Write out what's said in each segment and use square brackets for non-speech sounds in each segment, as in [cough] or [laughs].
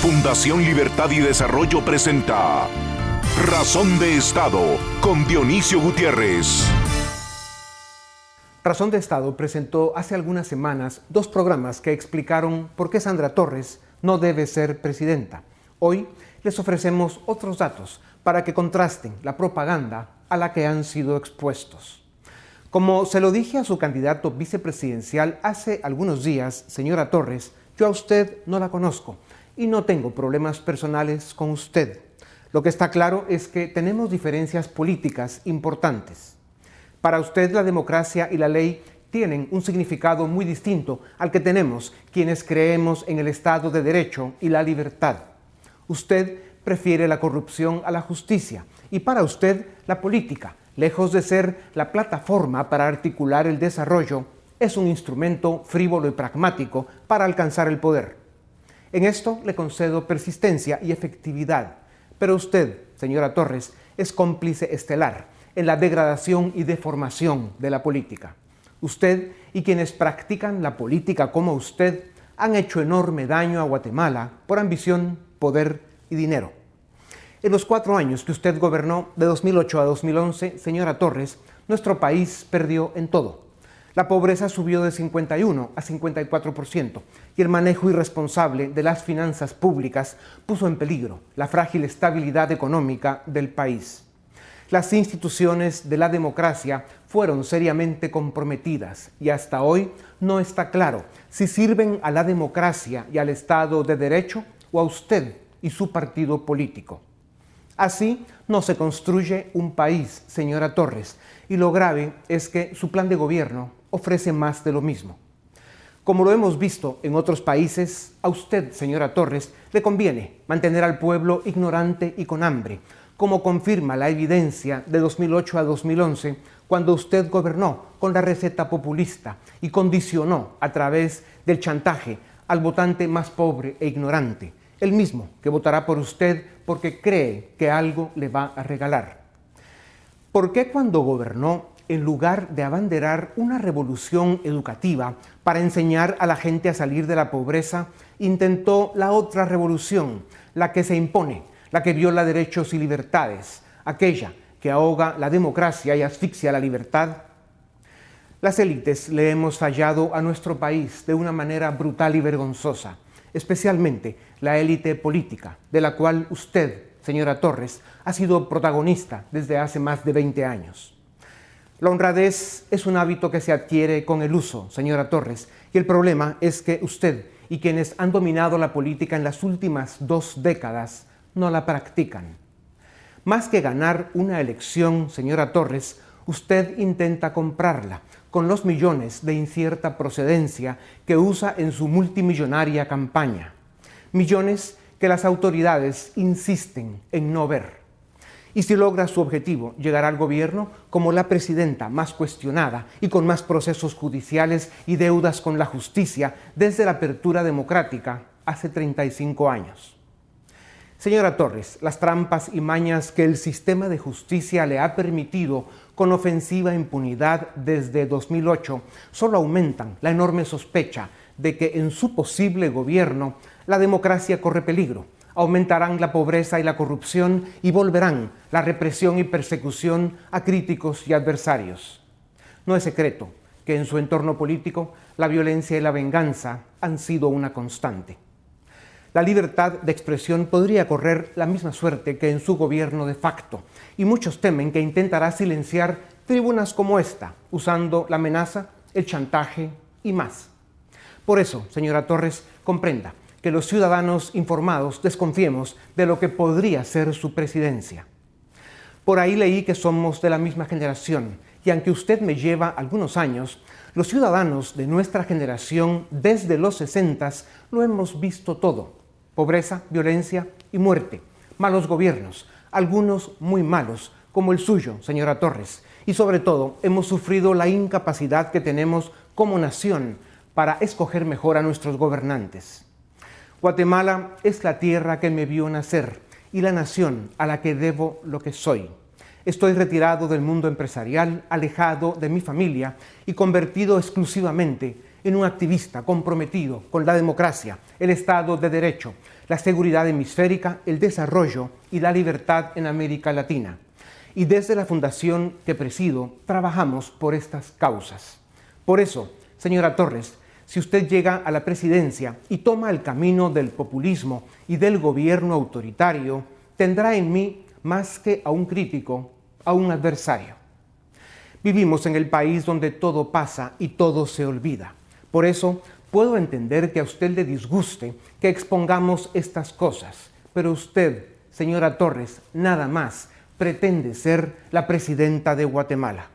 Fundación Libertad y Desarrollo presenta Razón de Estado con Dionisio Gutiérrez. Razón de Estado presentó hace algunas semanas dos programas que explicaron por qué Sandra Torres no debe ser presidenta. Hoy les ofrecemos otros datos para que contrasten la propaganda a la que han sido expuestos. Como se lo dije a su candidato vicepresidencial hace algunos días, señora Torres, yo a usted no la conozco y no tengo problemas personales con usted. Lo que está claro es que tenemos diferencias políticas importantes. Para usted la democracia y la ley tienen un significado muy distinto al que tenemos quienes creemos en el Estado de Derecho y la libertad. Usted prefiere la corrupción a la justicia y para usted la política, lejos de ser la plataforma para articular el desarrollo, es un instrumento frívolo y pragmático para alcanzar el poder. En esto le concedo persistencia y efectividad, pero usted, señora Torres, es cómplice estelar en la degradación y deformación de la política. Usted y quienes practican la política como usted han hecho enorme daño a Guatemala por ambición, poder y dinero. En los cuatro años que usted gobernó, de 2008 a 2011, señora Torres, nuestro país perdió en todo la pobreza subió de 51 a 54% y el manejo irresponsable de las finanzas públicas puso en peligro la frágil estabilidad económica del país. Las instituciones de la democracia fueron seriamente comprometidas y hasta hoy no está claro si sirven a la democracia y al Estado de Derecho o a usted y su partido político. Así no se construye un país, señora Torres, y lo grave es que su plan de gobierno ofrece más de lo mismo. Como lo hemos visto en otros países, a usted, señora Torres, le conviene mantener al pueblo ignorante y con hambre, como confirma la evidencia de 2008 a 2011, cuando usted gobernó con la receta populista y condicionó a través del chantaje al votante más pobre e ignorante, el mismo que votará por usted porque cree que algo le va a regalar. ¿Por qué cuando gobernó en lugar de abanderar una revolución educativa para enseñar a la gente a salir de la pobreza, intentó la otra revolución, la que se impone, la que viola derechos y libertades, aquella que ahoga la democracia y asfixia la libertad. Las élites le hemos fallado a nuestro país de una manera brutal y vergonzosa, especialmente la élite política, de la cual usted, señora Torres, ha sido protagonista desde hace más de 20 años. La honradez es un hábito que se adquiere con el uso, señora Torres, y el problema es que usted y quienes han dominado la política en las últimas dos décadas no la practican. Más que ganar una elección, señora Torres, usted intenta comprarla con los millones de incierta procedencia que usa en su multimillonaria campaña. Millones que las autoridades insisten en no ver y si logra su objetivo, llegará al gobierno como la presidenta más cuestionada y con más procesos judiciales y deudas con la justicia desde la apertura democrática hace 35 años. Señora Torres, las trampas y mañas que el sistema de justicia le ha permitido con ofensiva impunidad desde 2008 solo aumentan la enorme sospecha de que en su posible gobierno la democracia corre peligro aumentarán la pobreza y la corrupción y volverán la represión y persecución a críticos y adversarios. No es secreto que en su entorno político la violencia y la venganza han sido una constante. La libertad de expresión podría correr la misma suerte que en su gobierno de facto, y muchos temen que intentará silenciar tribunas como esta, usando la amenaza, el chantaje y más. Por eso, señora Torres, comprenda, que los ciudadanos informados desconfiemos de lo que podría ser su presidencia. Por ahí leí que somos de la misma generación y aunque usted me lleva algunos años, los ciudadanos de nuestra generación desde los 60 lo hemos visto todo. Pobreza, violencia y muerte, malos gobiernos, algunos muy malos, como el suyo, señora Torres, y sobre todo hemos sufrido la incapacidad que tenemos como nación para escoger mejor a nuestros gobernantes. Guatemala es la tierra que me vio nacer y la nación a la que debo lo que soy. Estoy retirado del mundo empresarial, alejado de mi familia y convertido exclusivamente en un activista comprometido con la democracia, el Estado de Derecho, la seguridad hemisférica, el desarrollo y la libertad en América Latina. Y desde la fundación que presido, trabajamos por estas causas. Por eso, señora Torres, si usted llega a la presidencia y toma el camino del populismo y del gobierno autoritario, tendrá en mí más que a un crítico, a un adversario. Vivimos en el país donde todo pasa y todo se olvida. Por eso puedo entender que a usted le disguste que expongamos estas cosas, pero usted, señora Torres, nada más pretende ser la presidenta de Guatemala.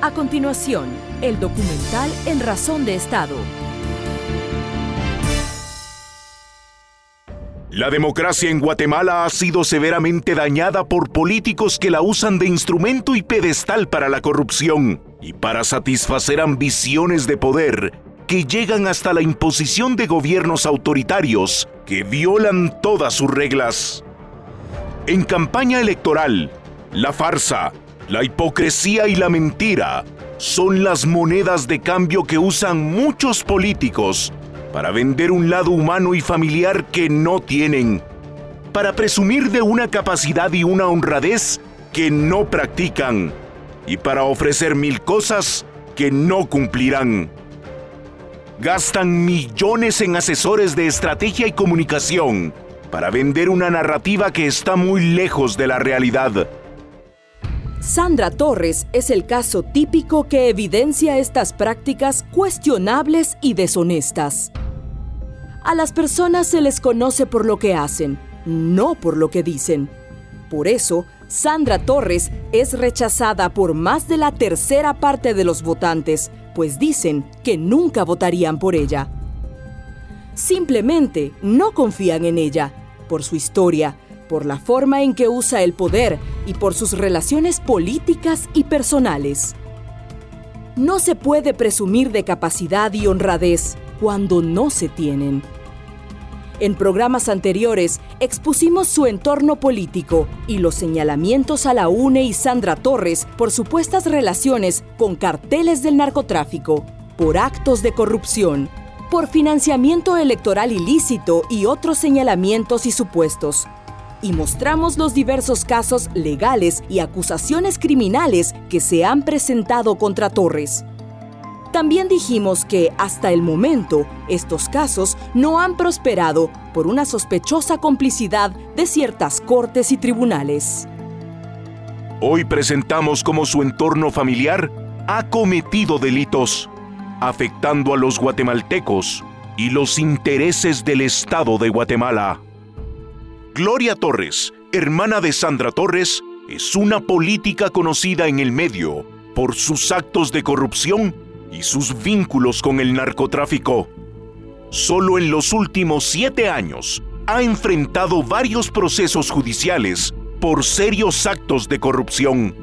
A continuación, el documental En Razón de Estado. La democracia en Guatemala ha sido severamente dañada por políticos que la usan de instrumento y pedestal para la corrupción y para satisfacer ambiciones de poder que llegan hasta la imposición de gobiernos autoritarios que violan todas sus reglas. En campaña electoral, la farsa, la hipocresía y la mentira son las monedas de cambio que usan muchos políticos para vender un lado humano y familiar que no tienen, para presumir de una capacidad y una honradez que no practican y para ofrecer mil cosas que no cumplirán. Gastan millones en asesores de estrategia y comunicación para vender una narrativa que está muy lejos de la realidad Sandra Torres es el caso típico que evidencia estas prácticas cuestionables y deshonestas. A las personas se les conoce por lo que hacen, no por lo que dicen. Por eso, Sandra Torres es rechazada por más de la tercera parte de los votantes, pues dicen que nunca votarían por ella. Simplemente no confían en ella, por su historia, por la forma en que usa el poder y por sus relaciones políticas y personales. No se puede presumir de capacidad y honradez cuando no se tienen. En programas anteriores expusimos su entorno político y los señalamientos a la UNE y Sandra Torres por supuestas relaciones con carteles del narcotráfico, por actos de corrupción, por financiamiento electoral ilícito y otros señalamientos y supuestos, y mostramos los diversos casos legales y acusaciones criminales que se han presentado contra Torres. También dijimos que hasta el momento estos casos no han prosperado por una sospechosa complicidad de ciertas cortes y tribunales. Hoy presentamos cómo su entorno familiar ha cometido delitos, afectando a los guatemaltecos y los intereses del Estado de Guatemala. Gloria Torres, hermana de Sandra Torres, es una política conocida en el medio por sus actos de corrupción y sus vínculos con el narcotráfico. Solo en los últimos siete años ha enfrentado varios procesos judiciales por serios actos de corrupción.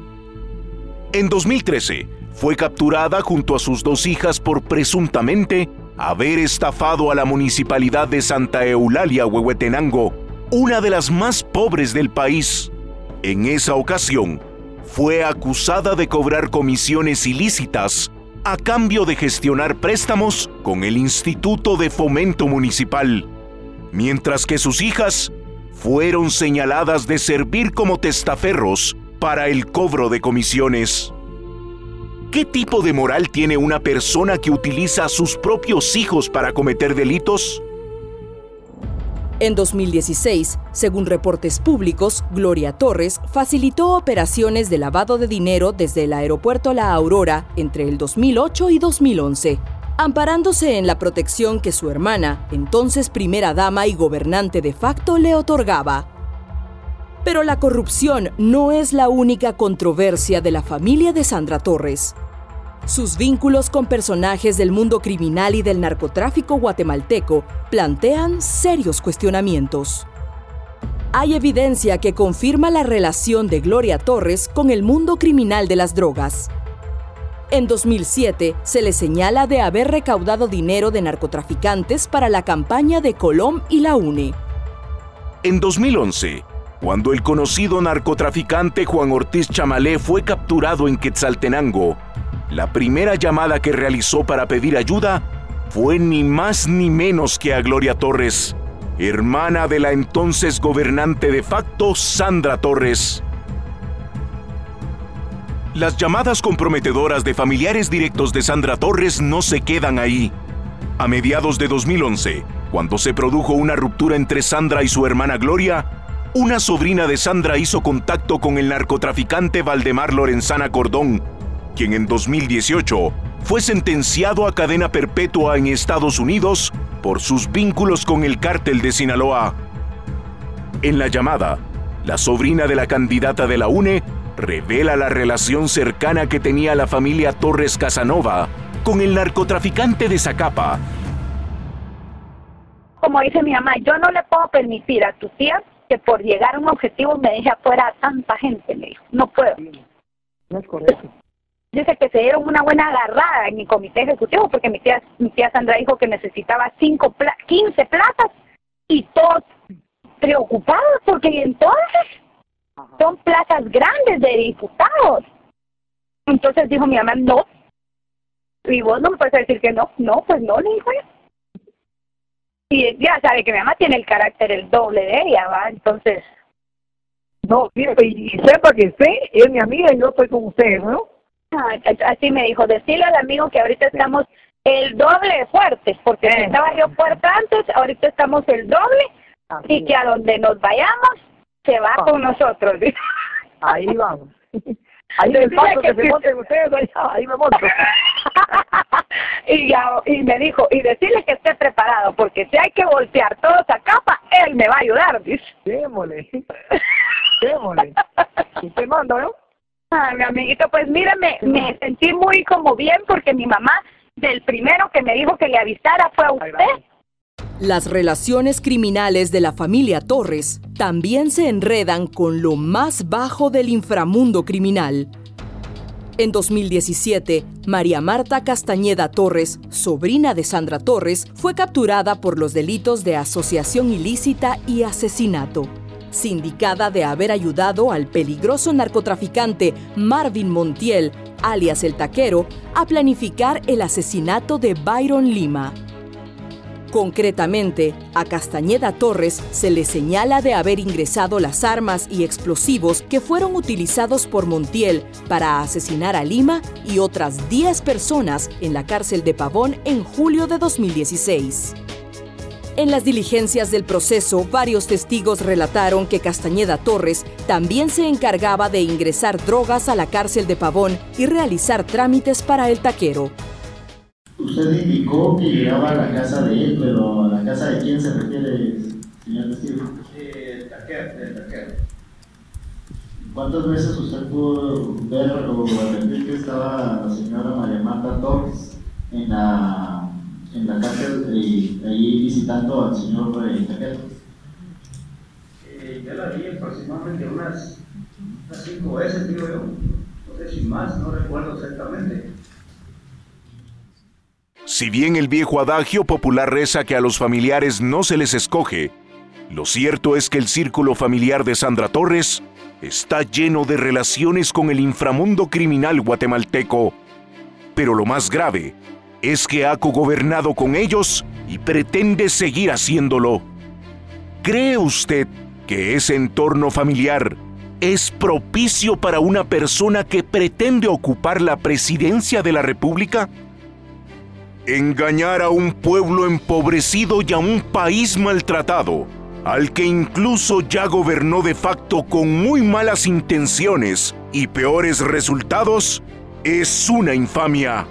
En 2013, fue capturada junto a sus dos hijas por presuntamente haber estafado a la municipalidad de Santa Eulalia, Huehuetenango, una de las más pobres del país. En esa ocasión, fue acusada de cobrar comisiones ilícitas a cambio de gestionar préstamos con el Instituto de Fomento Municipal, mientras que sus hijas fueron señaladas de servir como testaferros para el cobro de comisiones. ¿Qué tipo de moral tiene una persona que utiliza a sus propios hijos para cometer delitos? En 2016, según reportes públicos, Gloria Torres facilitó operaciones de lavado de dinero desde el aeropuerto La Aurora entre el 2008 y 2011, amparándose en la protección que su hermana, entonces primera dama y gobernante de facto, le otorgaba. Pero la corrupción no es la única controversia de la familia de Sandra Torres. Sus vínculos con personajes del mundo criminal y del narcotráfico guatemalteco plantean serios cuestionamientos. Hay evidencia que confirma la relación de Gloria Torres con el mundo criminal de las drogas. En 2007 se le señala de haber recaudado dinero de narcotraficantes para la campaña de Colom y la UNE. En 2011, cuando el conocido narcotraficante Juan Ortiz Chamalé fue capturado en Quetzaltenango, la primera llamada que realizó para pedir ayuda fue ni más ni menos que a Gloria Torres, hermana de la entonces gobernante de facto Sandra Torres. Las llamadas comprometedoras de familiares directos de Sandra Torres no se quedan ahí. A mediados de 2011, cuando se produjo una ruptura entre Sandra y su hermana Gloria, una sobrina de Sandra hizo contacto con el narcotraficante Valdemar Lorenzana Cordón, quien en 2018 fue sentenciado a cadena perpetua en Estados Unidos por sus vínculos con el cártel de Sinaloa. En la llamada, la sobrina de la candidata de la UNE revela la relación cercana que tenía la familia Torres Casanova con el narcotraficante de Zacapa. Como dice mi mamá, yo no le puedo permitir a tu tía que por llegar a un objetivo me deje afuera a tanta gente, le dijo. No puedo. No es correcto. Dice que se dieron una buena agarrada en el comité ejecutivo porque mi tía, mi tía Sandra dijo que necesitaba cinco pla 15 plazas y todos preocupados porque entonces son plazas grandes de diputados. Entonces dijo mi mamá, no. Y vos no me puedes decir que no. No, pues no, le dijo Y ya sabe que mi mamá tiene el carácter el doble de ella, ¿va? Entonces... No, y, sepa que usted es mi amiga y yo estoy con usted, ¿no? Así me dijo, decirle al amigo que ahorita estamos el doble de fuertes, porque estaba yo fuerte antes, ahorita estamos el doble, y que a donde nos vayamos, se va con nosotros. [laughs] Ahí vamos. Ahí me paso que, se monten ustedes, ahí me monto. [laughs] y, ya, y me dijo, y decirle que esté preparado, porque si hay que voltear toda esa capa, él me va a ayudar, dice. Démosle, démosle. [laughs] Y te mando, ¿no? Ay, mi amiguito, pues mírame, me sentí muy como bien porque mi mamá, del primero que me dijo que le avisara fue a usted. Las relaciones criminales de la familia Torres también se enredan con lo más bajo del inframundo criminal. En 2017, María Marta Castañeda Torres, sobrina de Sandra Torres, fue capturada por los delitos de asociación ilícita y asesinato sindicada de haber ayudado al peligroso narcotraficante Marvin Montiel, alias el taquero, a planificar el asesinato de Byron Lima. Concretamente, a Castañeda Torres se le señala de haber ingresado las armas y explosivos que fueron utilizados por Montiel para asesinar a Lima y otras 10 personas en la cárcel de Pavón en julio de 2016. En las diligencias del proceso, varios testigos relataron que Castañeda Torres también se encargaba de ingresar drogas a la cárcel de Pavón y realizar trámites para el taquero. Usted indicó que llegaba a la casa de él, pero ¿a la casa de quién se refiere, señor testigo? el taquero, el taquero. ¿Cuántas veces usted pudo ver o advertir que estaba la señora María Marta Torres en la en la cárcel y ahí visitando al señor eh, Taquero? Eh, yo la vi aproximadamente unas, unas cinco veces, digo yo. No sé si más, no recuerdo exactamente. Si bien el viejo adagio popular reza que a los familiares no se les escoge, lo cierto es que el círculo familiar de Sandra Torres está lleno de relaciones con el inframundo criminal guatemalteco. Pero lo más grave es que ha cogobernado con ellos y pretende seguir haciéndolo. ¿Cree usted que ese entorno familiar es propicio para una persona que pretende ocupar la presidencia de la República? Engañar a un pueblo empobrecido y a un país maltratado, al que incluso ya gobernó de facto con muy malas intenciones y peores resultados, es una infamia.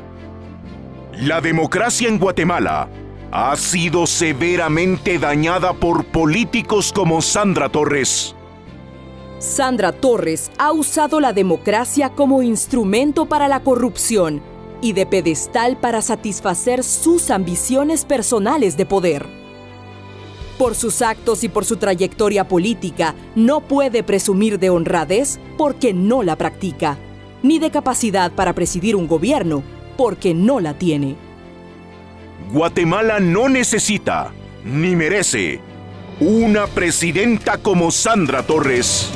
La democracia en Guatemala ha sido severamente dañada por políticos como Sandra Torres. Sandra Torres ha usado la democracia como instrumento para la corrupción y de pedestal para satisfacer sus ambiciones personales de poder. Por sus actos y por su trayectoria política, no puede presumir de honradez porque no la practica, ni de capacidad para presidir un gobierno porque no la tiene. Guatemala no necesita, ni merece, una presidenta como Sandra Torres.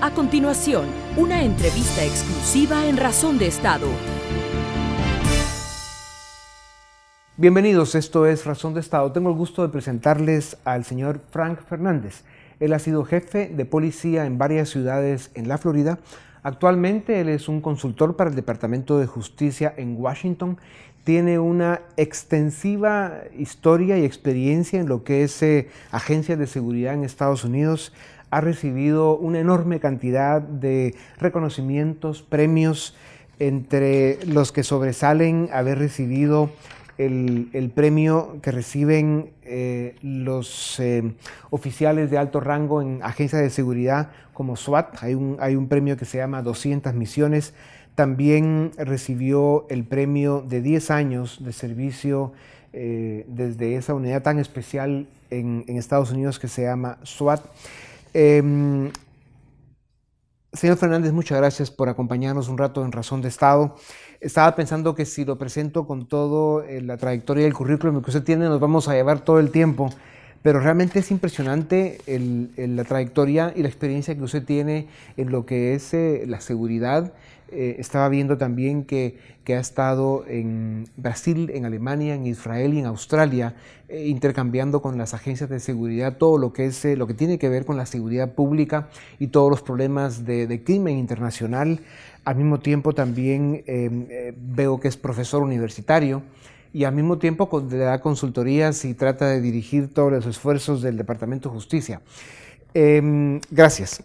A continuación, una entrevista exclusiva en Razón de Estado. Bienvenidos, esto es Razón de Estado. Tengo el gusto de presentarles al señor Frank Fernández. Él ha sido jefe de policía en varias ciudades en la Florida. Actualmente él es un consultor para el Departamento de Justicia en Washington. Tiene una extensiva historia y experiencia en lo que es eh, agencias de seguridad en Estados Unidos ha recibido una enorme cantidad de reconocimientos, premios, entre los que sobresalen haber recibido el, premio que reciben eh, los eh, oficiales de alto rango en agencias de seguridad como SWAT. Hay un, hay un premio que se llama 200 misiones. También recibió el premio de 10 años de servicio eh, desde esa unidad tan especial en, Estados Unidos que se llama SWAT. Em, señor Fernández, muchas gracias por acompañarnos un rato en Razón de Estado. Estaba pensando que si lo presento con todo eh, la trayectoria y el currículum que usted tiene, nos vamos a llevar todo el tiempo. Pero realmente es impresionante la trayectoria y la experiencia que usted tiene en lo que es eh, la seguridad eh, estaba viendo también que, ha estado en Brasil, en Alemania, en Israel y en Australia, eh, intercambiando con las agencias de seguridad todo lo que, es, eh, lo que tiene que ver con la seguridad pública y todos los problemas de, de crimen internacional. Al mismo tiempo también veo que es profesor universitario y al mismo tiempo le da consultorías y trata de dirigir todos los esfuerzos del Departamento de Justicia. Em, gracias.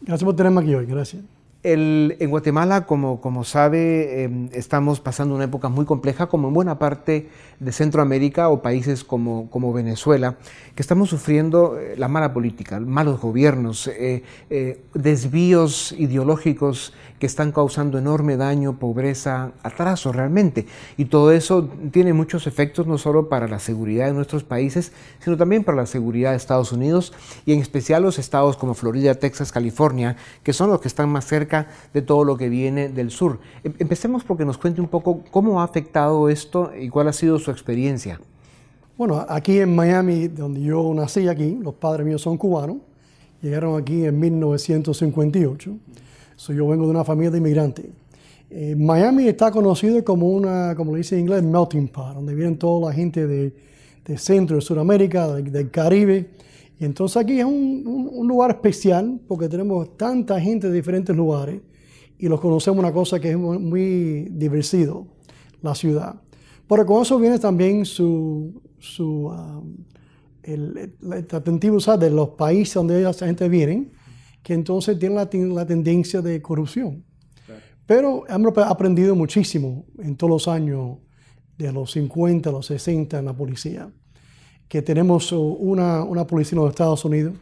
Gracias por tenerme aquí hoy, gracias en Guatemala, como, como sabe, em, estamos pasando una época muy compleja, como en buena parte de Centroamérica o países como, como Venezuela, que estamos sufriendo eh, la mala política, malos gobiernos, eh, eh, desvíos ideológicos que están causando enorme daño, pobreza, atraso realmente. Y todo eso tiene muchos efectos no solo para la seguridad de nuestros países, sino también para la seguridad de Estados Unidos y en especial los estados como Florida, Texas, California, que son los que están más cerca de todo lo que viene del sur. Em, empecemos porque nos cuente un poco cómo ha afectado esto y cuál ha sido su experiencia. Bueno, aquí en Miami, donde yo nací aquí, los padres míos son cubanos, llegaron aquí en 1958 yo vengo de una familia de inmigrantes. Eh, Miami está conocido como una, como le dice en inglés, melting pot, donde vienen toda la gente de, de Centro, de Sudamérica, del Caribe. Y entonces aquí es un, un, lugar especial porque tenemos tanta gente de diferentes lugares y los conocemos una cosa que es muy, divertido, la ciudad. Pero con eso viene también su, su um, el, atentivo de los países donde esa gente viene que entonces tienen la, tendencia de corrupción. Pero hemos aprendido muchísimo en todos los años, de los 50 a los 60 en la policía, que tenemos una, una policía en los Estados Unidos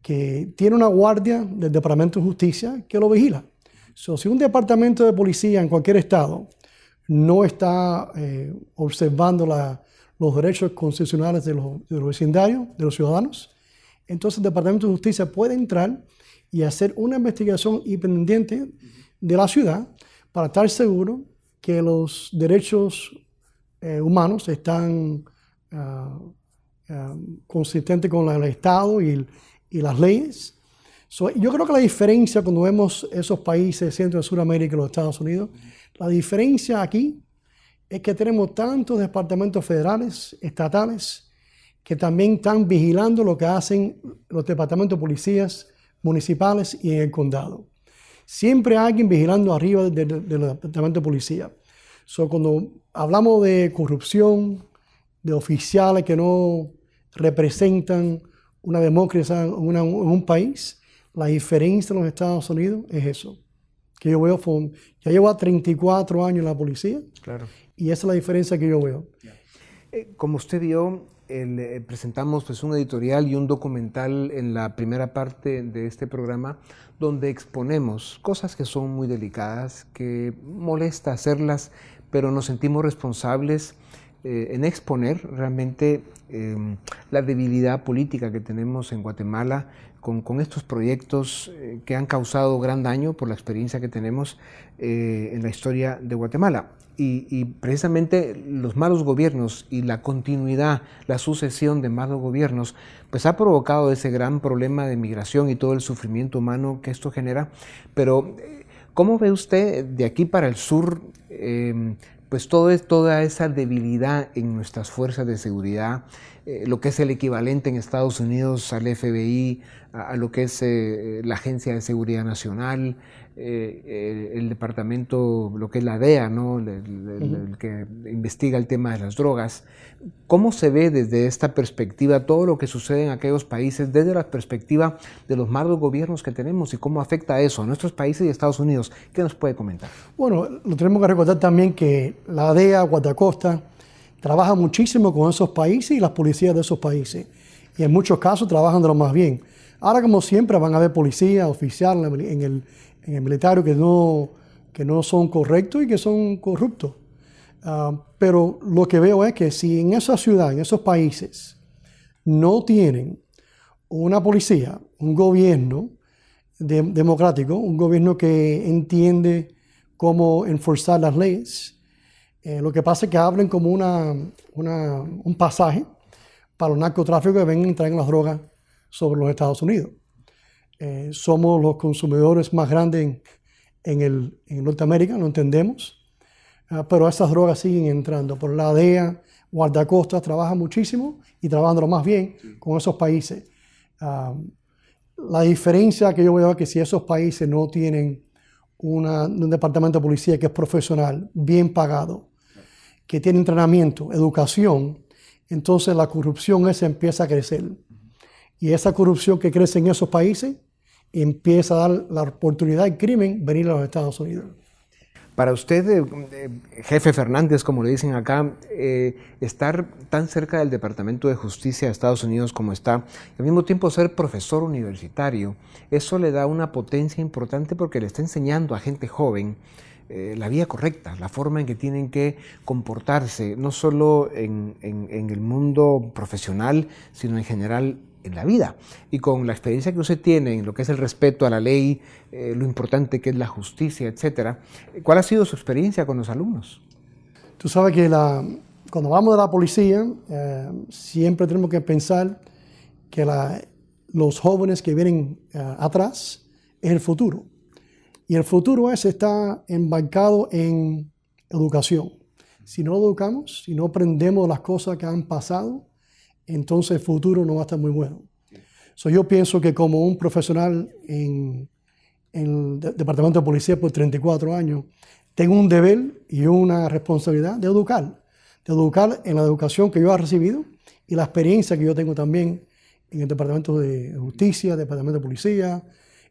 que tiene una guardia del Departamento de Justicia que lo vigila. si un departamento de policía en cualquier estado no está eh, observando los derechos constitucionales de los, de vecindarios, de los ciudadanos, entonces el Departamento de Justicia puede entrar y hacer una investigación independiente de la ciudad para estar seguro que los derechos eh, humanos están ah, ah, consistentes con el Estado y, las leyes. yo creo que la diferencia cuando vemos esos países, Centro y Sudamérica y los Estados Unidos, la diferencia aquí es que tenemos tantos departamentos federales, estatales, que también están vigilando lo que hacen los departamentos de policías municipales y en el condado. Siempre hay alguien vigilando arriba del, departamento de policía. So, cuando hablamos de corrupción, de oficiales que no representan una democracia en, un país, la diferencia en los Estados Unidos es eso. Que yo veo, ya llevo 34 años en la policía claro. y esa es la diferencia que yo veo. Eh, como usted vio, eh, presentamos pues, un editorial y un documental en la primera parte de este programa donde exponemos cosas que son muy delicadas, que molesta hacerlas, pero nos sentimos responsables eh, en exponer realmente em, la debilidad política que tenemos en Guatemala con, estos proyectos eh, que han causado gran daño por la experiencia que tenemos eh, en la historia de Guatemala. Y, precisamente los malos gobiernos y la continuidad, la sucesión de malos gobiernos, pues ha provocado ese gran problema de migración y todo el sufrimiento humano que esto genera. Pero, ¿cómo ve usted de aquí para el sur? Em, pues toda esa debilidad en nuestras fuerzas de seguridad, eh, lo que es el equivalente en Estados Unidos al FBI, a, lo que es eh, la Agencia de Seguridad Nacional, eh, el departamento, lo que es la DEA, ¿no? El, que investiga el tema de las drogas. ¿Cómo se ve desde esta perspectiva todo lo que sucede en aquellos países, desde la perspectiva de los malos gobiernos que tenemos y cómo afecta eso a nuestros países y Estados Unidos? ¿Qué nos puede comentar? Bueno, lo tenemos que recordar también que la DEA, Guatacosta, trabaja muchísimo con esos países y las policías de esos países. Y en muchos casos trabajan de lo más bien. Ahora, como siempre, van a haber policías, oficiales en el, en el militario que no, que no son correctos y que son corruptos. Ah, pero lo que veo es que si en esa ciudad, en esos países, no tienen una policía, un gobierno democrático, un gobierno que entiende cómo enforzar las leyes, eh, lo que pasa es que abren como una, un pasaje para los narcotráficos que vengan y traen las drogas sobre los Estados Unidos. Eh, somos los consumidores más grandes en, el, en Norteamérica, lo entendemos, ah, pero esas drogas siguen entrando. Por la DEA, guardacostas trabaja muchísimo y trabajando más bien con esos países. Ah, la diferencia que yo veo es que si esos países no tienen un departamento de policía que es profesional, bien pagado, que tiene entrenamiento, educación, entonces la corrupción esa empieza a crecer. Y esa corrupción que crece en esos países empieza a dar la oportunidad al crimen venir a los Estados Unidos. Para usted, eh, eh, jefe Fernández, como le dicen acá, eh, estar tan cerca del Departamento de Justicia de Estados Unidos como está, y al mismo tiempo ser profesor universitario, eso le da una potencia importante porque le está enseñando a gente joven la vía correcta, la forma en que tienen que comportarse, no solo en, en el mundo profesional, sino en general en la vida. Y con la experiencia que usted tiene en lo que es el respeto a la ley, eh, lo importante que es la justicia, etcétera, ¿cuál ha sido su experiencia con los alumnos? Tú sabes que cuando vamos de la policía, eh, siempre tenemos que pensar que los jóvenes que vienen eh, atrás es el futuro. Y el futuro ese está embarcado en educación. Si no educamos, si no aprendemos las cosas que han pasado, entonces el futuro no va a estar muy bueno. yo pienso que como un profesional en, el Departamento de Policía por 34 años, tengo un deber y una responsabilidad de educar, de educar en la educación que yo he recibido y la experiencia que yo tengo también en el Departamento de Justicia, Departamento de Policía,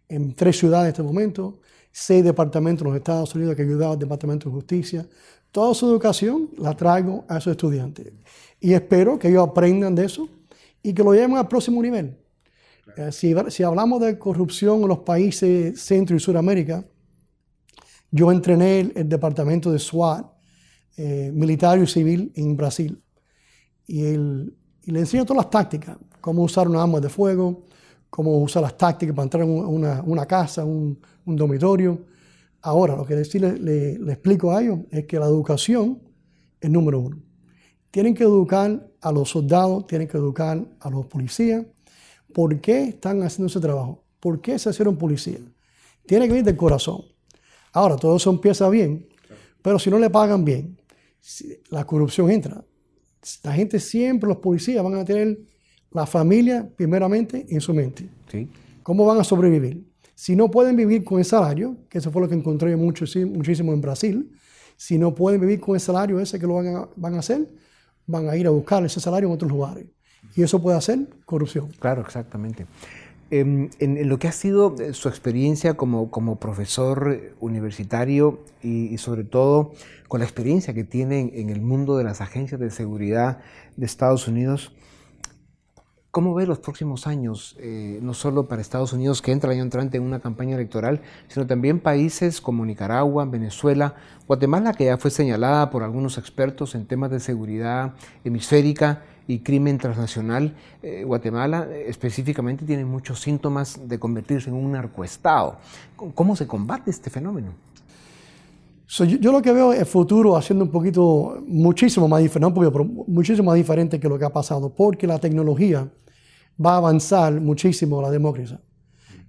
en tres ciudades en este momento, seis departamentos en los Estados Unidos que he al Departamento de Justicia. Toda su educación la traigo a esos estudiantes. Y espero que ellos aprendan de eso y que lo lleven al próximo nivel. Eh, si, si, hablamos de corrupción en los países Centro y Suramérica, yo entrené el, departamento de SWAT, eh, militar y civil, en Brasil. Y, el, y, le enseño todas las tácticas, cómo usar una arma de fuego, cómo usar las tácticas para entrar en una, una casa, un, un, dormitorio. Ahora, lo que le, le explico a ellos es que la educación es número uno. Tienen que educar a los soldados, tienen que educar a los policías. ¿Por qué están haciendo ese trabajo? ¿Por qué se hicieron policías? Tiene que venir del corazón. Ahora, todo eso empieza bien, pero si no le pagan bien, la corrupción entra. La gente siempre, los policías van a tener la familia primeramente en su mente. ¿Cómo van a sobrevivir? Si no pueden vivir con el salario, que eso fue lo que encontré mucho, muchísimo en Brasil, si no pueden vivir con el salario ese que lo van van a hacer, van a ir a buscar ese salario en otros lugares. Y eso puede hacer corrupción. Claro, exactamente. Em, en, lo que ha sido eh, su experiencia como, como profesor universitario y, sobre todo con la experiencia que tiene en, el mundo de las agencias de seguridad de Estados Unidos, ¿Cómo ve los próximos años, eh, no solo para Estados Unidos, que entra el año entrante en una campaña electoral, sino también países como Nicaragua, Venezuela, Guatemala, que ya fue señalada por algunos expertos en temas de seguridad hemisférica y crimen transnacional? Eh, Guatemala específicamente tiene muchos síntomas de convertirse en un narcoestado. ¿Cómo se combate este fenómeno? yo, lo que veo es futuro haciendo un poquito, muchísimo más diferente, muchísimo más diferente que lo que ha pasado, porque la tecnología va a avanzar muchísimo la democracia.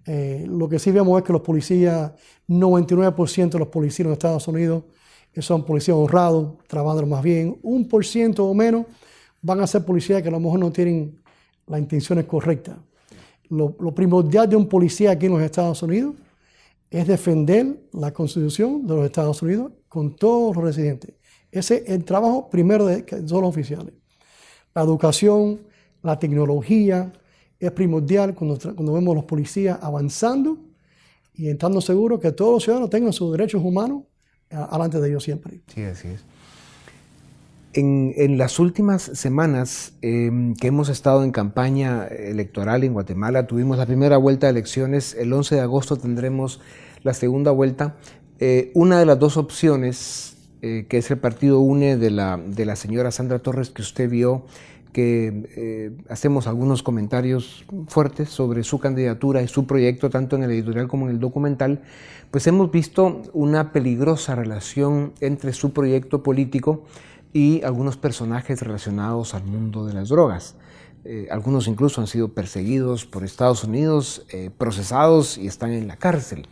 Eh, lo que sí vemos es que los policías, 99% de los policías en Estados Unidos son policías honrados, trabajando más bien, un por ciento o menos van a ser policías que a lo mejor no tienen las intenciones correctas. Lo, primordial de un policía aquí en los Estados Unidos es defender la constitución de los Estados Unidos con todos los residentes. Ese es el trabajo primero de todos los oficiales. La educación, la tecnología es primordial cuando, cuando vemos a los policías avanzando y estando seguros que todos los ciudadanos tengan sus derechos humanos delante de ellos siempre. Sí, así es. En, las últimas semanas em, que hemos estado en campaña electoral en Guatemala, tuvimos la primera vuelta de elecciones, el 11 de agosto tendremos la segunda vuelta. Eh, una de las dos opciones, eh, que es el partido UNE de la, de la señora Sandra Torres, que usted vio, que eh, hacemos algunos comentarios fuertes sobre su candidatura y su proyecto, tanto en el editorial como en el documental, pues hemos visto una peligrosa relación entre su proyecto político y algunos personajes relacionados al mundo de las drogas. Eh, algunos incluso han sido perseguidos por Estados Unidos, eh, procesados y están en la cárcel.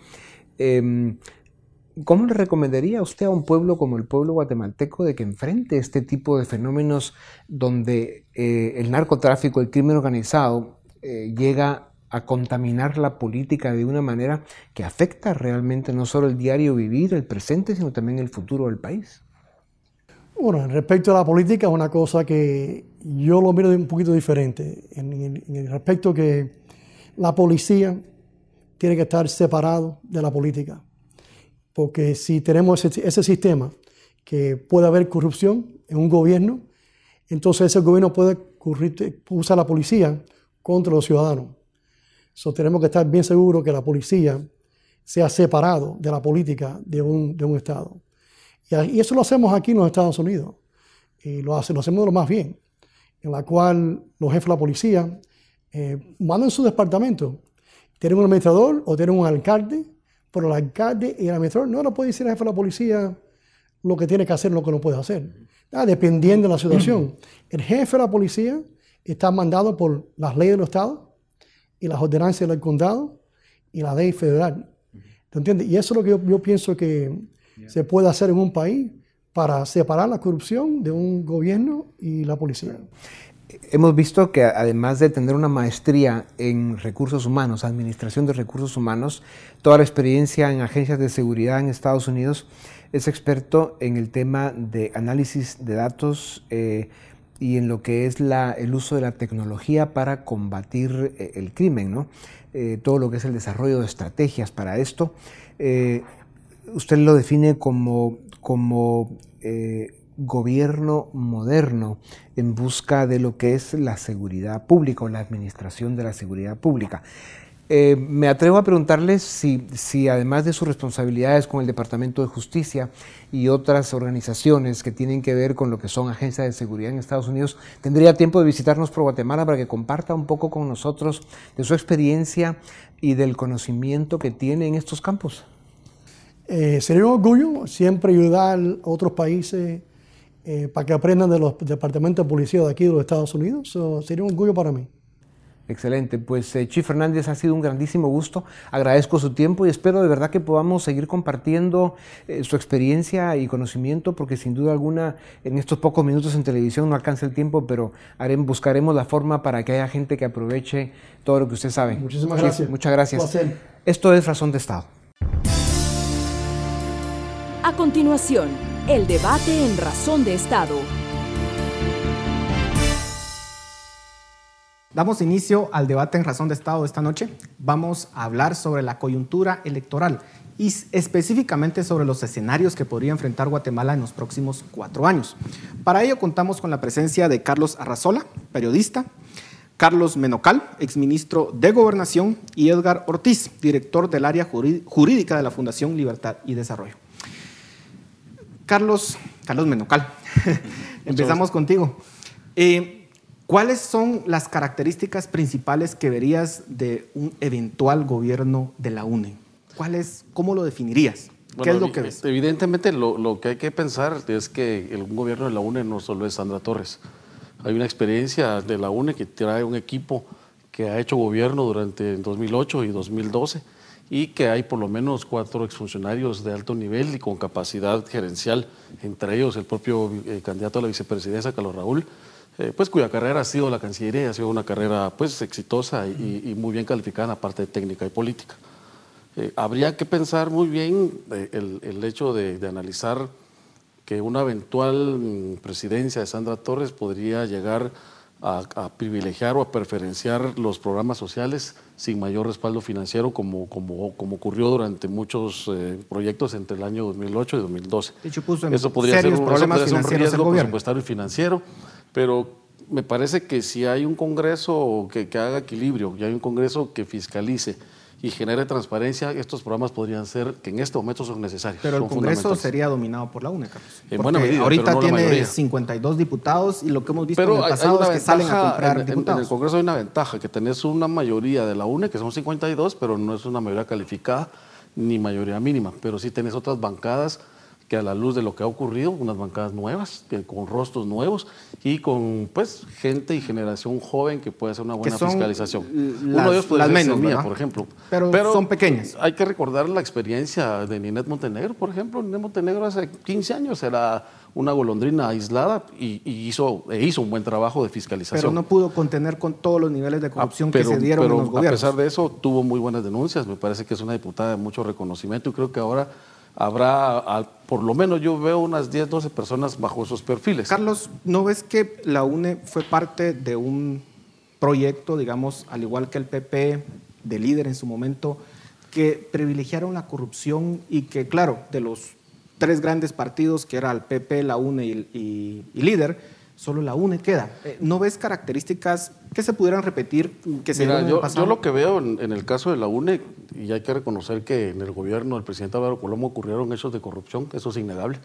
¿Cómo le recomendaría usted a un pueblo como el pueblo guatemalteco de que enfrente este tipo de fenómenos donde eh, el narcotráfico, el crimen organizado llega a contaminar la política de una manera que afecta realmente no solo el diario vivir, el presente, sino también el futuro del país? Bueno, respecto a la política es una cosa que yo lo miro de un poquito diferente, en, el respecto que la policía tiene que estar separado de la política, porque si tenemos ese, sistema que puede haber corrupción en un gobierno, entonces ese gobierno puede usar la policía contra los ciudadanos. So, tenemos que estar bien seguros que la policía sea separado de la política de un, de un Estado. Y eso lo hacemos aquí en los Estados Unidos. Y lo, hace, lo hacemos lo más bien, en la cual los jefes de la policía eh, mandan su departamento. Tienen un administrador o tienen un alcalde, pero el alcalde y el administrador no lo puede decir al jefe de la policía lo que tiene que hacer y lo que no puede hacer. Ah, dependiendo de la situación. El jefe de la policía está mandado por las leyes del Estado y las ordenanzas del condado y la ley federal. ¿Te entiendes? Y eso es lo que yo, yo pienso que se puede hacer en un país para separar la corrupción de un gobierno y la policía. Hemos visto que además de tener una maestría en recursos humanos, administración de recursos humanos, toda la experiencia en agencias de seguridad en Estados Unidos, es experto en el tema de análisis de datos eh, y en lo que es el uso de la tecnología para combatir eh, el crimen, ¿no? Eh, todo lo que es el desarrollo de estrategias para esto usted lo define como, como gobierno moderno en busca de lo que es la seguridad pública o la administración de la seguridad pública. Eh, me atrevo a preguntarles si, si, además de sus responsabilidades con el Departamento de Justicia y otras organizaciones que tienen que ver con lo que son agencias de seguridad en Estados Unidos, tendría tiempo de visitarnos por Guatemala para que comparta un poco con nosotros de su experiencia y del conocimiento que tiene en estos campos. Eh, sería un orgullo siempre ayudar a otros países eh, para que aprendan de los departamentos de policía de aquí de los Estados Unidos. sería un orgullo para mí. Excelente, pues eh, Chief Fernández ha sido un grandísimo gusto, agradezco su tiempo y espero de verdad que podamos seguir compartiendo su experiencia y conocimiento porque sin duda alguna en estos pocos minutos en televisión no alcanza el tiempo, pero haremos, buscaremos la forma para que haya gente que aproveche todo lo que usted sabe. Muchísimas gracias. Muchas gracias. Esto es Razón de Estado. A continuación, el debate en Razón de Estado. Damos inicio al debate en Razón de Estado de esta noche. Vamos a hablar sobre la coyuntura electoral y específicamente sobre los escenarios que podría enfrentar Guatemala en los próximos cuatro años. Para ello contamos con la presencia de Carlos Arrazola, periodista, Carlos Menocal, exministro de Gobernación, y Edgar Ortiz, director del área jurídica de la Fundación Libertad y Desarrollo. Carlos, Carlos Menocal, [laughs] empezamos contigo. Eh, ¿Cuáles son las características principales que verías de un eventual gobierno de la UNE? ¿Cómo lo definirías? ¿Qué es lo que ves? Evidentemente, lo, que hay que pensar es que el gobierno de la UNE no solo es Sandra Torres. Hay una experiencia de la UNE que trae un equipo que ha hecho gobierno durante 2008 y 2012 y que hay por lo menos cuatro exfuncionarios de alto nivel y con capacidad gerencial, entre ellos el propio eh, candidato a la vicepresidencia, Carlos Raúl, eh, pues cuya carrera ha sido la Cancillería, ha sido una carrera pues exitosa y, muy bien calificada en la parte técnica y política. Eh, habría que pensar muy bien el, hecho de, analizar que una eventual mm, presidencia de Sandra Torres podría llegar a, privilegiar o a preferenciar los programas sociales sin mayor respaldo financiero como, como, como ocurrió durante muchos eh, proyectos entre el año 2008 y 2012. De hecho, puso eso podría ser un, problemas eso podría ser un riesgo presupuestario y financiero, pero me parece que si hay un Congreso que, que haga equilibrio, y hay un Congreso que fiscalice, y genere transparencia, estos programas podrían ser, que en este momento son necesarios. Pero el Congreso sería dominado por la UNE, Carlos. En buena medida, ahorita tiene 52 diputados y lo que hemos visto en el pasado es que salen a comprar diputados. En el Congreso hay una ventaja, que tenés una mayoría de la UNE, que son 52, pero no es una mayoría calificada ni mayoría mínima, pero sí tenés otras bancadas que a la luz de lo que ha ocurrido, unas bancadas nuevas, que con rostros nuevos y con pues gente y generación joven que puede hacer una buena fiscalización. Uno de ellos puede ser menos, mía, por ejemplo. Pero, son pequeñas. Hay que recordar la experiencia de Ninet Montenegro, por ejemplo. Ninet Montenegro hace 15 años era una golondrina aislada y, hizo, e hizo un buen trabajo de fiscalización. Pero no pudo contener con todos los niveles de corrupción que se dieron en los gobiernos. A pesar de eso, tuvo muy buenas denuncias. Me parece que es una diputada de mucho reconocimiento y creo que ahora habrá, por lo menos yo veo unas 10, 12 personas bajo esos perfiles. Carlos, ¿no ves que la UNE fue parte de un proyecto, digamos, al igual que el PP, de líder en su momento, que privilegiaron la corrupción y que, claro, de los tres grandes partidos, que era el PP, la UNE y, y líder, solo la UNE queda. Eh, ¿No ves características que se pudieran repetir que se Mira, yo, yo, lo que veo en, el caso de la UNE, y hay que reconocer que en el gobierno del presidente Álvaro Colombo ocurrieron hechos de corrupción, eso es innegable.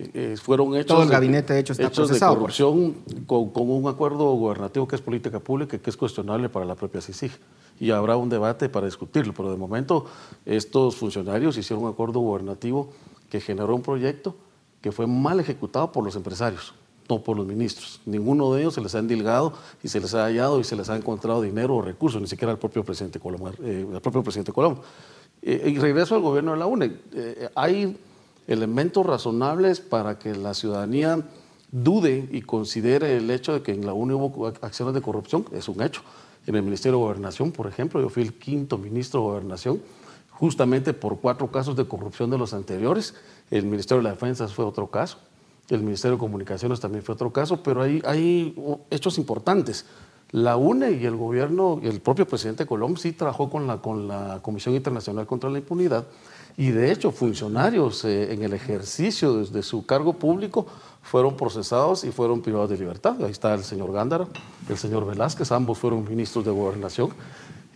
Eh, eh, fueron hechos, Todo el gabinete de, hecho está hechos de corrupción con, con, un acuerdo gubernativo que es política pública y que es cuestionable para la propia CICIG. Y habrá un debate para discutirlo, pero de momento estos funcionarios hicieron un acuerdo gubernativo que generó un proyecto que fue mal ejecutado por los empresarios no por los ministros. Ninguno de ellos se les ha endilgado y se les ha hallado y se les ha encontrado dinero o recursos, ni siquiera el propio presidente Colombo. Eh, el propio presidente. Eh, y regreso al gobierno de la UNE. Eh, hay elementos razonables para que la ciudadanía dude y considere el hecho de que en la UNE hubo acciones de corrupción, es un hecho. En el Ministerio de Gobernación, por ejemplo, yo fui el quinto ministro de Gobernación, justamente por cuatro casos de corrupción de los anteriores. El Ministerio de la Defensa fue otro caso. El Ministerio de Comunicaciones también fue otro caso, pero hay, hay hechos importantes. La UNE y el gobierno, el propio presidente Colón sí trabajó con la, con la Comisión Internacional contra la Impunidad y de hecho funcionarios eh, en el ejercicio de, su cargo público fueron procesados y fueron privados de libertad. Ahí está el señor Gándara, el señor Velázquez, ambos fueron ministros de gobernación.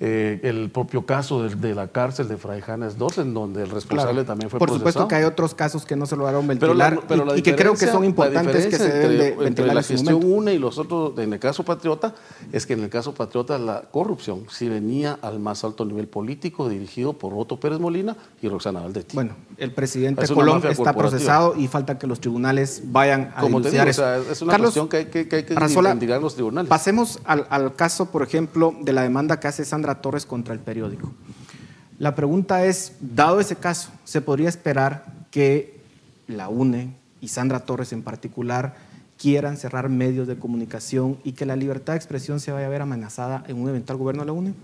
Eh, el propio caso de, la cárcel de Fray II, en donde el responsable también fue Por supuesto que hay otros casos que no se lograron ventilar pero y, que creo que son importantes que se deben de ventilar entre la gestión UNE y los otros, en el caso Patriota, es que en el caso Patriota la corrupción sí venía al más alto nivel político dirigido por Otto Pérez Molina y Roxana Valdetti. Bueno, el presidente Colón está procesado y falta que los tribunales vayan a Como denunciar eso. es una cuestión que hay que, que, hay que los tribunales. Pasemos al, al caso, por ejemplo, de la demanda que hace Sandra Torres contra el periódico. La pregunta es, dado ese caso, ¿se podría esperar que la UNE y Sandra Torres en particular quieran cerrar medios de comunicación y que la libertad de expresión se vaya a ver amenazada en un eventual gobierno de la UNE?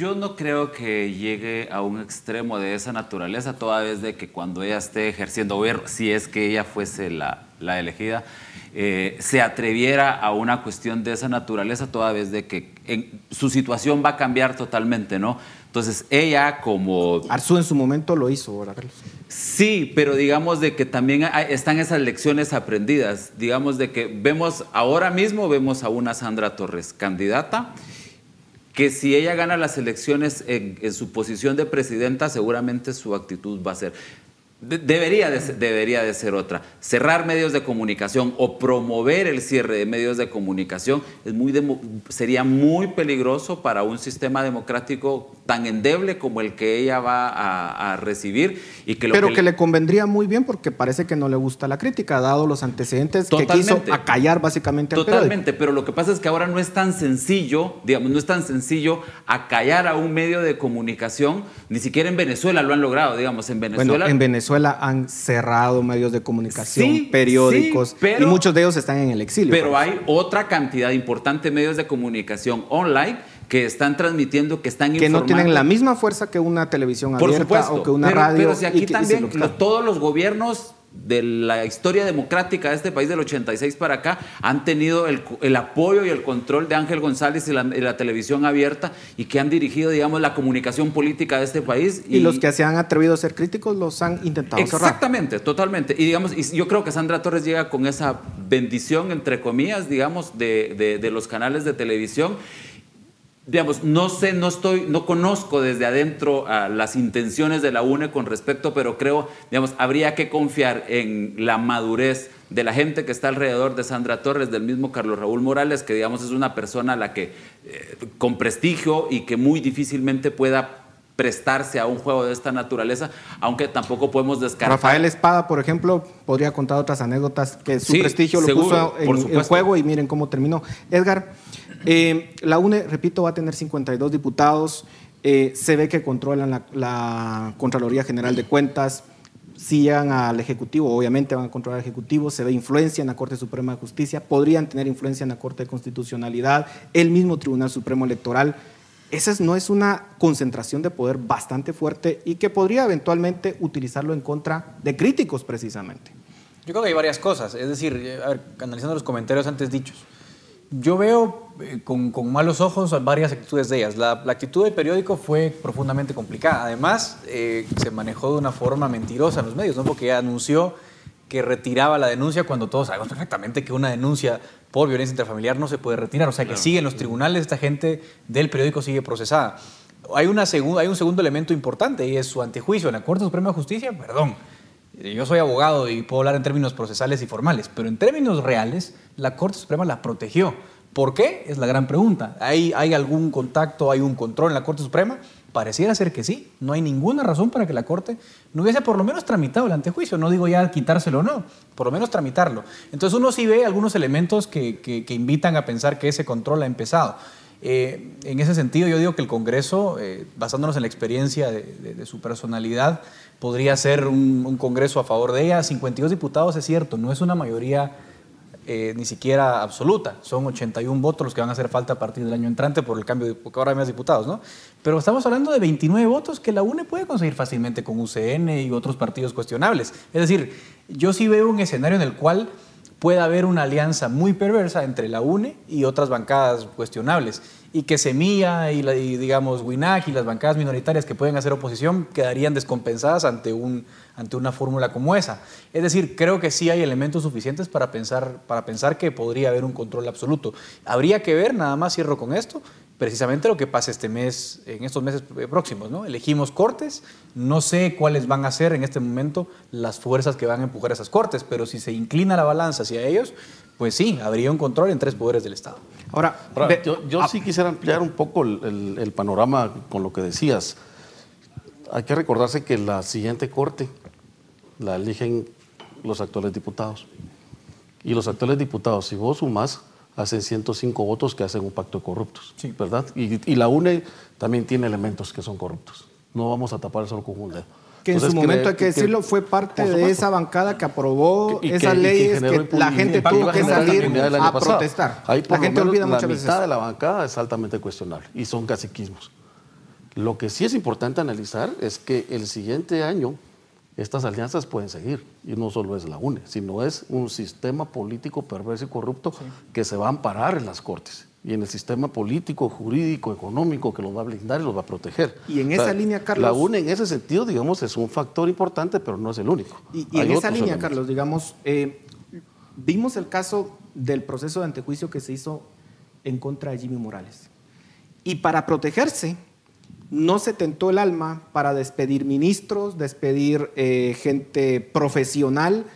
Yo no creo que llegue a un extremo de esa naturaleza, toda vez de que cuando ella esté ejerciendo gobierno, si es que ella fuese la, la elegida, eh, se atreviera a una cuestión de esa naturaleza, toda vez de que su situación va a cambiar totalmente, ¿no? Entonces, ella como... Arzú en su momento lo hizo, ¿verdad, Carlos? Sí, pero digamos de que también están esas lecciones aprendidas. Digamos de que vemos, ahora mismo vemos a una Sandra Torres candidata, que si ella gana las elecciones en, en su posición de presidenta, seguramente su actitud va a ser debería, de, debería de ser otra. Cerrar medios de comunicación o promover el cierre de medios de comunicación es muy sería muy peligroso para un sistema democrático tan endeble como el que ella va a, recibir. Y que Pero que, le... convendría muy bien porque parece que no le gusta la crítica, dado los antecedentes que quiso acallar básicamente Totalmente, pero lo que pasa es que ahora no es tan sencillo, digamos, no es tan sencillo acallar a un medio de comunicación, ni siquiera en Venezuela lo han logrado, digamos, en Venezuela. Bueno, en Venezuela Venezuela han cerrado medios de comunicación, periódicos, y muchos de ellos están en el exilio. Pero hay otra cantidad importante de medios de comunicación online que están transmitiendo, que están que no tienen la misma fuerza que una televisión abierta o que una radio. Pero si aquí también todos los gobiernos de la historia democrática de este país del 86 para acá han tenido el, apoyo y el control de Ángel González y la, televisión abierta y que han dirigido, digamos, la comunicación política de este país. Y, los que se han atrevido a ser críticos los han intentado Exactamente, totalmente. Y digamos, y yo creo que Sandra Torres llega con esa bendición, entre comillas, digamos, de, de los canales de televisión digamos, no sé, no estoy, no conozco desde adentro las intenciones de la UNE con respecto, pero creo, digamos, habría que confiar en la madurez de la gente que está alrededor de Sandra Torres, del mismo Carlos Raúl Morales, que digamos es una persona a la que eh, con prestigio y que muy difícilmente pueda prestarse a un juego de esta naturaleza, aunque tampoco podemos descartar. Rafael Espada, por ejemplo, podría contar otras anécdotas que su prestigio lo puso en el juego y miren cómo terminó. Edgar, eh, la UNE, repito, va a tener 52 diputados. Eh, se ve que controlan la, Contraloría General de Cuentas. Si llegan al Ejecutivo, obviamente van a controlar al Ejecutivo. Se ve influencia en la Corte Suprema de Justicia. Podrían tener influencia en la Corte de Constitucionalidad, el mismo Tribunal Supremo Electoral. Esa no es una concentración de poder bastante fuerte y que podría eventualmente utilizarlo en contra de críticos precisamente. Yo creo que hay varias cosas. Es decir, ver, analizando los comentarios antes dichos yo veo eh, con, malos ojos varias actitudes de ellas. La, actitud del periódico fue profundamente complicada. Además, eh, se manejó de una forma mentirosa en los medios, ¿no? porque ella anunció que retiraba la denuncia cuando todos sabemos perfectamente que una denuncia por violencia intrafamiliar no se puede retirar. O sea, que sigue en los tribunales, esta gente del periódico sigue procesada. Hay, una hay un segundo elemento importante y es su antejuicio en la Corte Suprema de Justicia, perdón, yo soy abogado y puedo hablar en términos procesales y formales, pero en términos reales, la Corte Suprema la protegió. ¿Por qué? Es la gran pregunta. ¿Hay, ¿Hay algún contacto, hay un control en la Corte Suprema? Pareciera ser que sí. No hay ninguna razón para que la Corte no hubiese por lo menos tramitado el antejuicio. No digo ya quitárselo o no, por lo menos tramitarlo. Entonces uno sí ve algunos elementos que, invitan a pensar que ese control ha empezado. Eh, en ese sentido, yo digo que el Congreso, eh, basándonos en la experiencia de, su personalidad, podría ser un, Congreso a favor de ella. 52 diputados es cierto, no es una mayoría eh, ni siquiera absoluta. Son 81 votos los que van a hacer falta a partir del año entrante por el cambio de, porque ahora hay más diputados, ¿no? Pero estamos hablando de 29 votos que la UNE puede conseguir fácilmente con UCN y otros partidos cuestionables. Es decir, yo sí veo un escenario en el cual puede haber una alianza muy perversa entre la UNE y otras bancadas cuestionables y que Semilla y, digamos WINAC y las bancadas minoritarias que pueden hacer oposición quedarían descompensadas ante, un, ante una fórmula como esa. Es decir, creo que sí hay elementos suficientes para pensar, para pensar que podría haber un control absoluto. Habría que ver, nada más cierro con esto, precisamente lo que pasa este mes, en estos meses próximos. ¿no? Elegimos cortes, no sé cuáles van a ser en este momento las fuerzas que van a empujar esas cortes, pero si se inclina la balanza hacia ellos, pues sí, habría un control en tres poderes del Estado. Ahora, yo, sí quisiera ampliar un poco el, panorama con lo que decías. Hay que recordarse que la siguiente corte la eligen los actuales diputados. Y los actuales diputados, si vos sumás, hacen 105 votos que hacen un pacto de corruptos, ¿verdad? Y, la UNE también tiene elementos que son corruptos. No vamos a tapar eso con un dedo. Que en su momento, hay que, decirlo, fue parte de esa bancada que aprobó esas leyes que, la gente tuvo que salir a protestar. Ahí la gente olvida muchas veces. La mitad de la bancada es altamente cuestionable y son caciquismos. Lo que sí es importante analizar es que el siguiente año estas alianzas pueden seguir. Y no solo es la UNE, sino es un sistema político perverso y corrupto que se va a amparar en las cortes. Y en el sistema político, jurídico, económico que los va a blindar y los va a proteger. Y en esa línea, Carlos... La UNE en ese sentido, digamos, es un factor importante, pero no es el único. Y, en esa línea, Carlos, digamos, eh, vimos el caso del proceso de antejuicio que se hizo en contra de Jimmy Morales. Y para protegerse, no se tentó el alma para despedir ministros, despedir eh, gente profesional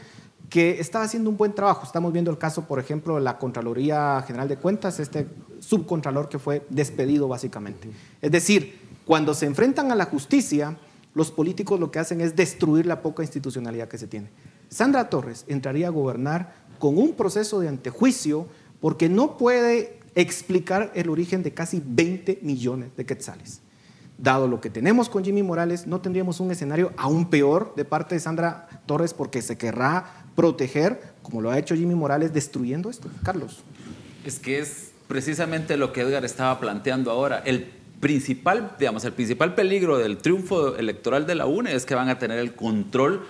que estaba haciendo un buen trabajo. Estamos viendo el caso, por ejemplo, de la Contraloría General de Cuentas, este subcontralor que fue despedido básicamente. Es decir, cuando se enfrentan a la justicia, los políticos lo que hacen es destruir la poca institucionalidad que se tiene. Sandra Torres entraría a gobernar con un proceso de antejuicio porque no puede explicar el origen de casi 20 millones de quetzales. Dado lo que tenemos con Jimmy Morales, no tendríamos un escenario aún peor de parte de Sandra Torres porque se querrá proteger, como lo ha hecho Jimmy Morales, destruyendo esto. Carlos. Es que es precisamente lo que Edgar estaba planteando ahora. El principal, digamos, el principal peligro del triunfo electoral de la UNE es que van a tener el control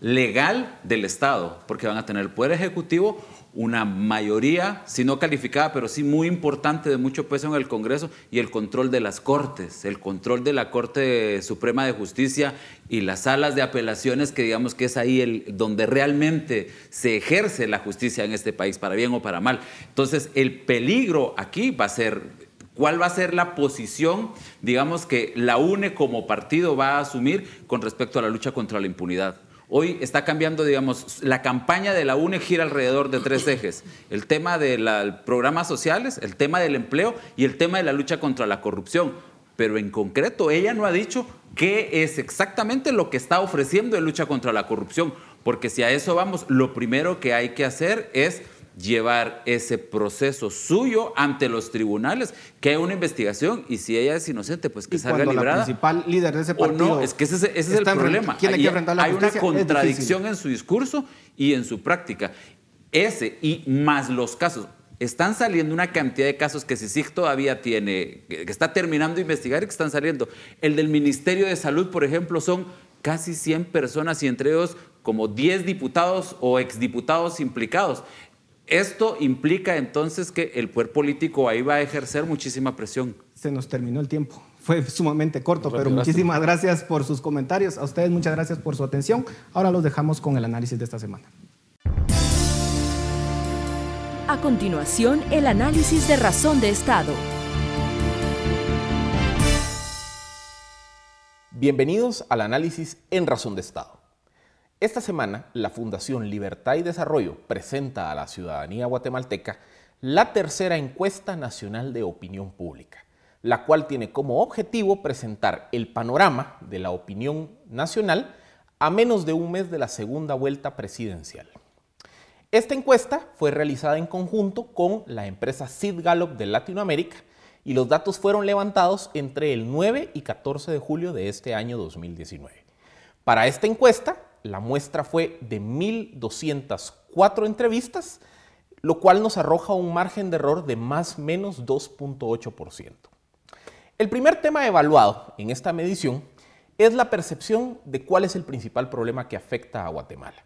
legal del Estado, porque van a tener el Poder Ejecutivo una mayoría, si no calificada, pero sí muy importante de mucho peso en el Congreso y el control de las Cortes, el control de la Corte Suprema de Justicia y las salas de apelaciones, que digamos que es ahí el, donde realmente se ejerce la justicia en este país, para bien o para mal. Entonces, el peligro aquí va a ser ¿Cuál va a ser la posición, digamos, que la UNE como partido va a asumir con respecto a la lucha contra la impunidad? Hoy está cambiando, digamos, la campaña de la UNE gira alrededor de tres ejes. El tema de los programas sociales, el tema del empleo y el tema de la lucha contra la corrupción. Pero en concreto, ella no ha dicho qué es exactamente lo que está ofreciendo en lucha contra la corrupción. Porque si a eso vamos, lo primero que hay que hacer es llevar ese proceso suyo ante los tribunales, que hay una investigación y si ella es inocente, pues que salga librada. La principal líder de ese partido. no, es que ese, es el problema. hay una contradicción en su discurso y en su práctica. Ese y más los casos. Están saliendo una cantidad de casos que CICIG todavía tiene, que está terminando de investigar y que están saliendo. El del Ministerio de Salud, por ejemplo, son casi 100 personas y entre ellos como 10 diputados o exdiputados implicados. Esto implica entonces que el poder político ahí va a ejercer muchísima presión. Se nos terminó el tiempo. Fue sumamente corto, pero muchísimas gracias por sus comentarios. A ustedes muchas gracias por su atención. Ahora los dejamos con el análisis de esta semana. A continuación, el análisis de razón de Estado. Bienvenidos al análisis en razón de Estado. Esta semana, la Fundación Libertad y Desarrollo presenta a la ciudadanía guatemalteca la tercera encuesta nacional de opinión pública, la cual tiene como objetivo presentar el panorama de la opinión nacional a menos de un mes de la segunda vuelta presidencial. Esta encuesta fue realizada en conjunto con la empresa Sid Gallup de Latinoamérica y los datos fueron levantados entre el 9 y 14 de julio de este año 2019. Para esta encuesta, la muestra fue de 1.204 entrevistas, lo cual nos arroja un margen de error de más menos 2.8%. El primer tema evaluado en esta medición es la percepción de cuál es el principal problema que afecta a Guatemala.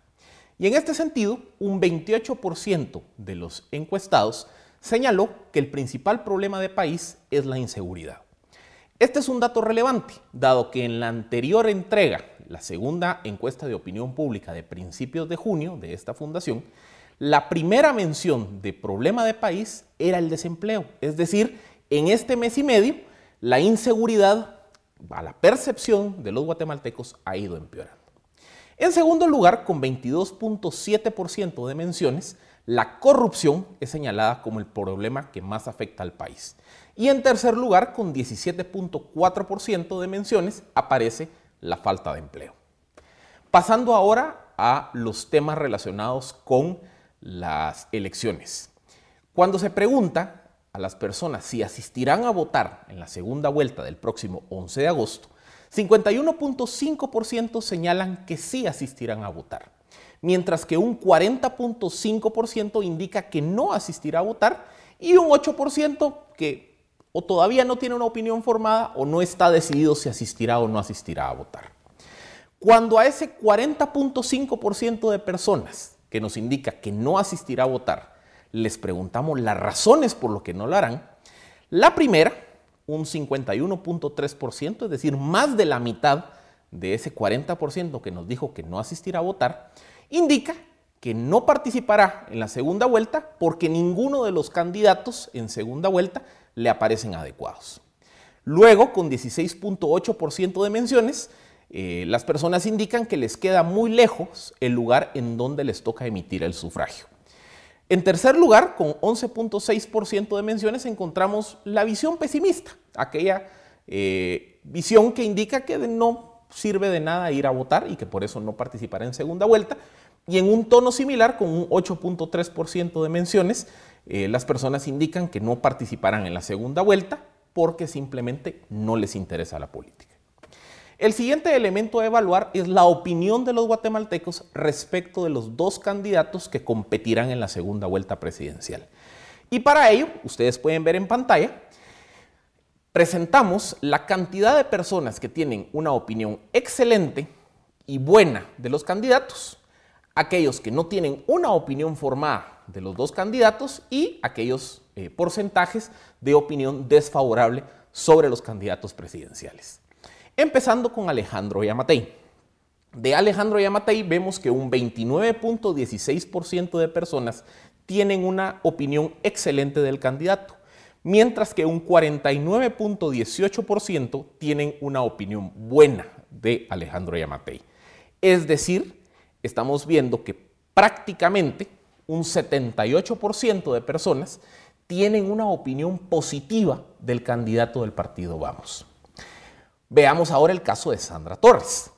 Y en este sentido, un 28% de los encuestados señaló que el principal problema de país es la inseguridad. Este es un dato relevante, dado que en la anterior entrega la segunda encuesta de opinión pública de principios de junio de esta fundación, la primera mención de problema de país era el desempleo. Es decir, en este mes y medio, la inseguridad, a la percepción de los guatemaltecos, ha ido empeorando. En segundo lugar, con 22.7% de menciones, la corrupción es señalada como el problema que más afecta al país. Y en tercer lugar, con 17.4% de menciones, aparece la falta de empleo. Pasando ahora a los temas relacionados con las elecciones. Cuando se pregunta a las personas si asistirán a votar en la segunda vuelta del próximo 11 de agosto, 51.5% señalan que sí asistirán a votar, mientras que un 40.5% indica que no asistirá a votar y un 8% que o todavía no tiene una opinión formada o no está decidido si asistirá o no asistirá a votar. Cuando a ese 40.5% de personas que nos indica que no asistirá a votar, les preguntamos las razones por lo que no lo harán, La primera, un 51.3%, es decir, más de la mitad de ese 40% que nos dijo que no asistirá a votar, indica que no participará en la segunda vuelta porque ninguno de los candidatos en segunda vuelta le aparecen adecuados. Luego, con 16.8% de menciones, eh, las personas indican que les queda muy lejos el lugar en donde les toca emitir el sufragio. En tercer lugar, con 11.6% de menciones, encontramos la visión pesimista, aquella eh, visión que indica que no sirve de nada ir a votar y que por eso no participará en segunda vuelta. Y en un tono similar, con un 8.3% de menciones, eh, las personas indican que no participarán en la segunda vuelta porque simplemente no les interesa la política. El siguiente elemento a evaluar es la opinión de los guatemaltecos respecto de los dos candidatos que competirán en la segunda vuelta presidencial. Y para ello, ustedes pueden ver en pantalla, presentamos la cantidad de personas que tienen una opinión excelente y buena de los candidatos, aquellos que no tienen una opinión formada de los dos candidatos y aquellos eh, porcentajes de opinión desfavorable sobre los candidatos presidenciales. Empezando con Alejandro Yamatei. De Alejandro Yamatei vemos que un 29.16% de personas tienen una opinión excelente del candidato, mientras que un 49.18% tienen una opinión buena de Alejandro Yamatei. Es decir, estamos viendo que prácticamente un 78% de personas tienen una opinión positiva del candidato del partido Vamos. Veamos ahora el caso de Sandra Torres.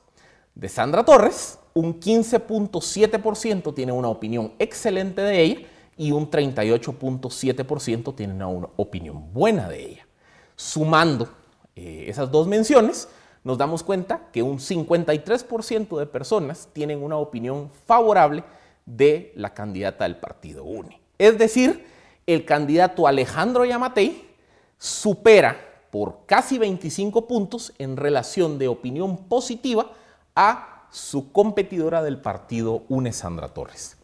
De Sandra Torres, un 15.7% tiene una opinión excelente de ella y un 38.7% tiene una, opinión buena de ella. Sumando eh, esas dos menciones, nos damos cuenta que un 53% de personas tienen una opinión favorable de la candidata del partido UNE. Es decir, el candidato Alejandro Yamatei supera por casi 25 puntos en relación de opinión positiva a su competidora del partido UNE, Sandra Torres.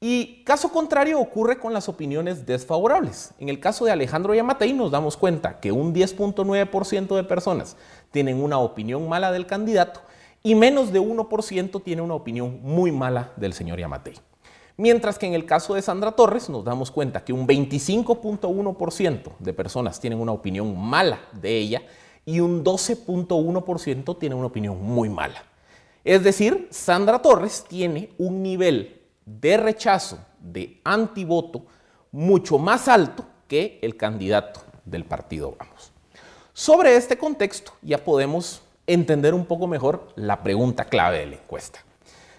Y caso contrario ocurre con las opiniones desfavorables. En el caso de Alejandro Yamatei nos damos cuenta que un 10.9% de personas tienen una opinión mala del candidato y menos de 1% tiene una opinión muy mala del señor Yamatei. Mientras que en el caso de Sandra Torres nos damos cuenta que un 25.1% de personas tienen una opinión mala de ella y un 12.1% tiene una opinión muy mala. Es decir, Sandra Torres tiene un nivel de rechazo, de antivoto, mucho más alto que el candidato del partido Vamos. Sobre este contexto ya podemos entender un poco mejor la pregunta clave de la encuesta.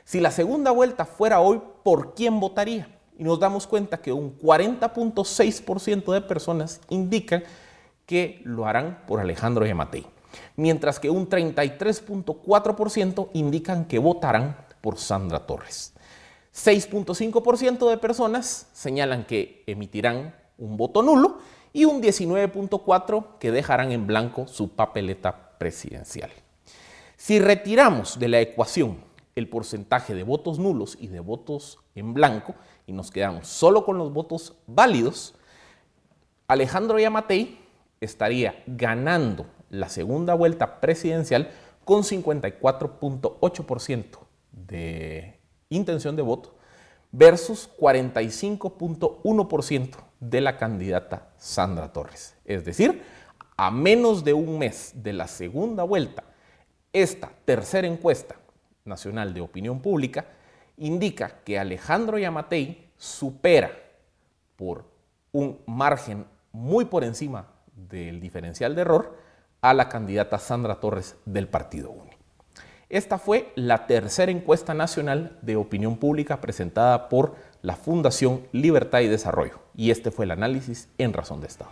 Si la segunda vuelta fuera hoy, ¿por quién votaría? Y nos damos cuenta que un 40.6% de personas indican que lo harán por Alejandro Yamatei, mientras que un 33.4% indican que votarán por Sandra Torres. 6.5% de personas señalan que emitirán un voto nulo y un 19.4% que dejarán en blanco su papeleta presidencial. Si retiramos de la ecuación el porcentaje de votos nulos y de votos en blanco y nos quedamos solo con los votos válidos, Alejandro Yamatei estaría ganando la segunda vuelta presidencial con 54.8% de intención de voto versus 45.1% de la candidata Sandra Torres. Es decir, a menos de un mes de la segunda vuelta, esta tercera encuesta nacional de opinión pública indica que Alejandro Yamatei supera por un margen muy por encima del diferencial de error a la candidata Sandra Torres del Partido UNI. Esta fue la tercera encuesta nacional de opinión pública presentada por la Fundación Libertad y Desarrollo y este fue el análisis en razón de Estado.